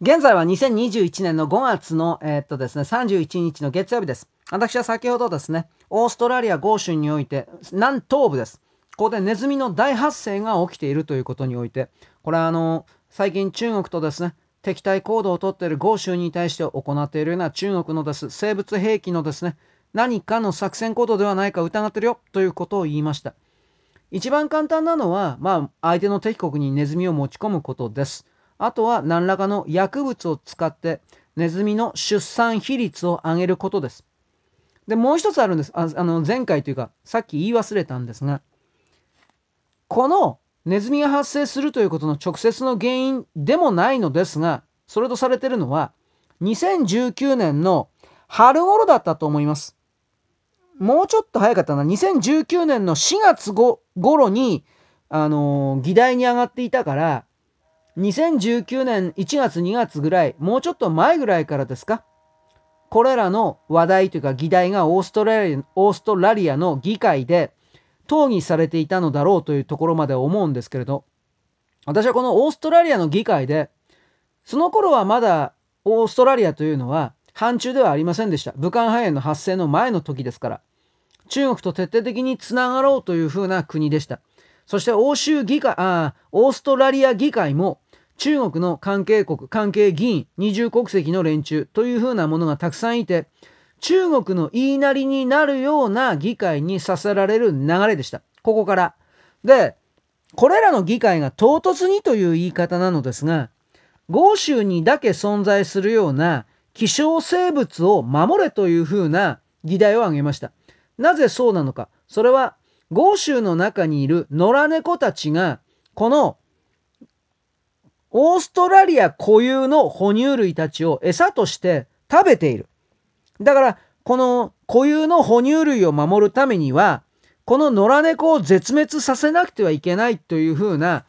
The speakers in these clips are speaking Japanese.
現在は2021年の5月の、えー、っとですね、31日の月曜日です。私は先ほどですね、オーストラリア豪州において、南東部です。ここでネズミの大発生が起きているということにおいて、これはあの、最近中国とですね、敵対行動をとっている豪州に対して行っているような中国のです生物兵器のですね、何かの作戦行動ではないか疑ってるよということを言いました。一番簡単なのは、まあ、相手の敵国にネズミを持ち込むことです。あとは何らかの薬物を使ってネズミの出産比率を上げることです。で、もう一つあるんです。ああの前回というか、さっき言い忘れたんですが、このネズミが発生するということの直接の原因でもないのですが、それとされているのは、2019年の春頃だったと思います。もうちょっと早かったな。2019年の4月ご頃に、あの、議題に上がっていたから、2019年1月2月ぐらい、もうちょっと前ぐらいからですか？これらの話題というか議題がオーストラリアオーストラリアの議会で討議されていたのだろうというところまで思うんですけれど、私はこのオーストラリアの議会で、その頃はまだオーストラリアというのは反中ではありませんでした。武漢肺炎の発生の前の時ですから。中国と徹底的につながろうというふうな国でした。そして欧州議会、ああオーストラリア議会も中国の関係国、関係議員、二重国籍の連中というふうなものがたくさんいて、中国の言いなりになるような議会にさせられる流れでした。ここから。で、これらの議会が唐突にという言い方なのですが、豪州にだけ存在するような希少生物を守れというふうな議題を挙げました。なぜそうなのか。それは、豪州の中にいる野良猫たちが、このオーストラリア固有の哺乳類たちを餌として食べている。だから、この固有の哺乳類を守るためには、この野良猫を絶滅させなくてはいけないというふうな、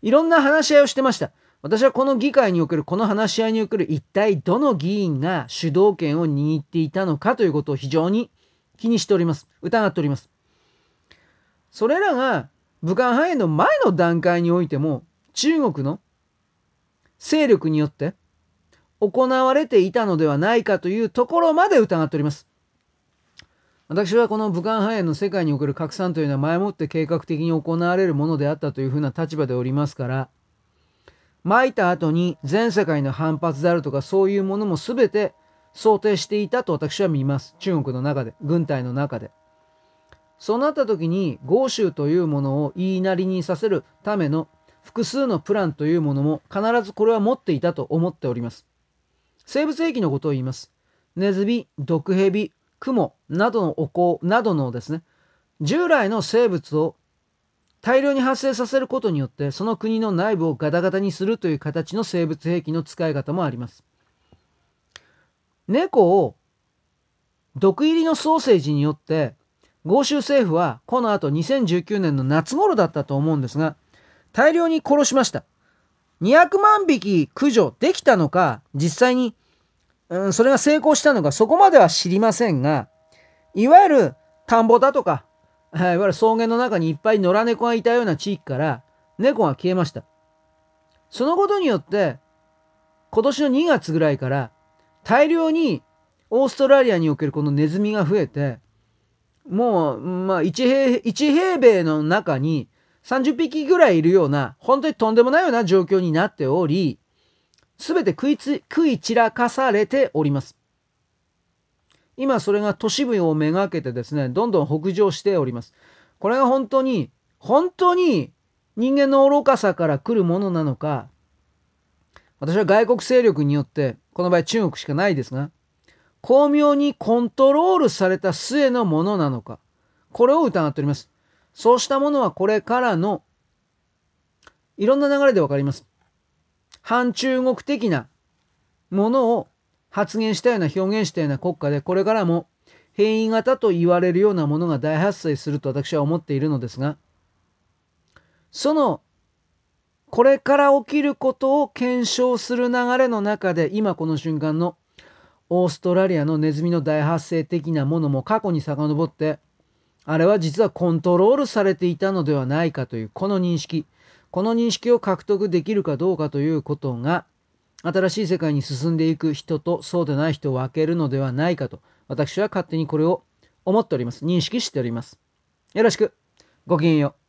いろんな話し合いをしてました。私はこの議会におけるこの話し合いにおける一体どの議員が主導権を握っていたのかということを非常に気にしております。疑っております。それらが武漢肺炎の前の段階においても中国の勢力によって行われていたのではないかというところまで疑っております。私はこの武漢肺炎の世界における拡散というのは前もって計画的に行われるものであったというふうな立場でおりますから、撒いた後に全世界の反発であるとかそういうものも全て想定していたと私は見ます。中国の中で、軍隊の中で。そうなった時に、豪州というものを言いなりにさせるための複数のプランというものも必ずこれは持っていたと思っております。生物兵器のことを言います。ネズミ、毒蛇、クモなどのお香などのですね、従来の生物を大量に発生させることによってその国の内部をガタガタにするという形の生物兵器の使い方もあります。猫を毒入りのソーセージによって豪州政府はこの後2019年の夏頃だったと思うんですが大量に殺しました。200万匹駆除できたのか、実際に、うん、それが成功したのか、そこまでは知りませんが、いわゆる田んぼだとか、いわゆる草原の中にいっぱい野良猫がいたような地域から猫が消えました。そのことによって、今年の2月ぐらいから大量にオーストラリアにおけるこのネズミが増えて、もう、まあ1平、1平米の中に30匹ぐらいいるような、本当にとんでもないような状況になっており、すべて食いつ、食い散らかされております。今それが都市部をめがけてですね、どんどん北上しております。これが本当に、本当に人間の愚かさから来るものなのか、私は外国勢力によって、この場合中国しかないですが、巧妙にコントロールされた末のものなのか、これを疑っております。そうしたものはこれからのいろんな流れでわかります。反中国的なものを発言したような表現したような国家でこれからも変異型と言われるようなものが大発生すると私は思っているのですがそのこれから起きることを検証する流れの中で今この瞬間のオーストラリアのネズミの大発生的なものも過去に遡ってあれは実はコントロールされていたのではないかというこの認識この認識を獲得できるかどうかということが新しい世界に進んでいく人とそうでない人を分けるのではないかと、私は勝手にこれを思っております。認識しております。よろしく。ごきげんよう。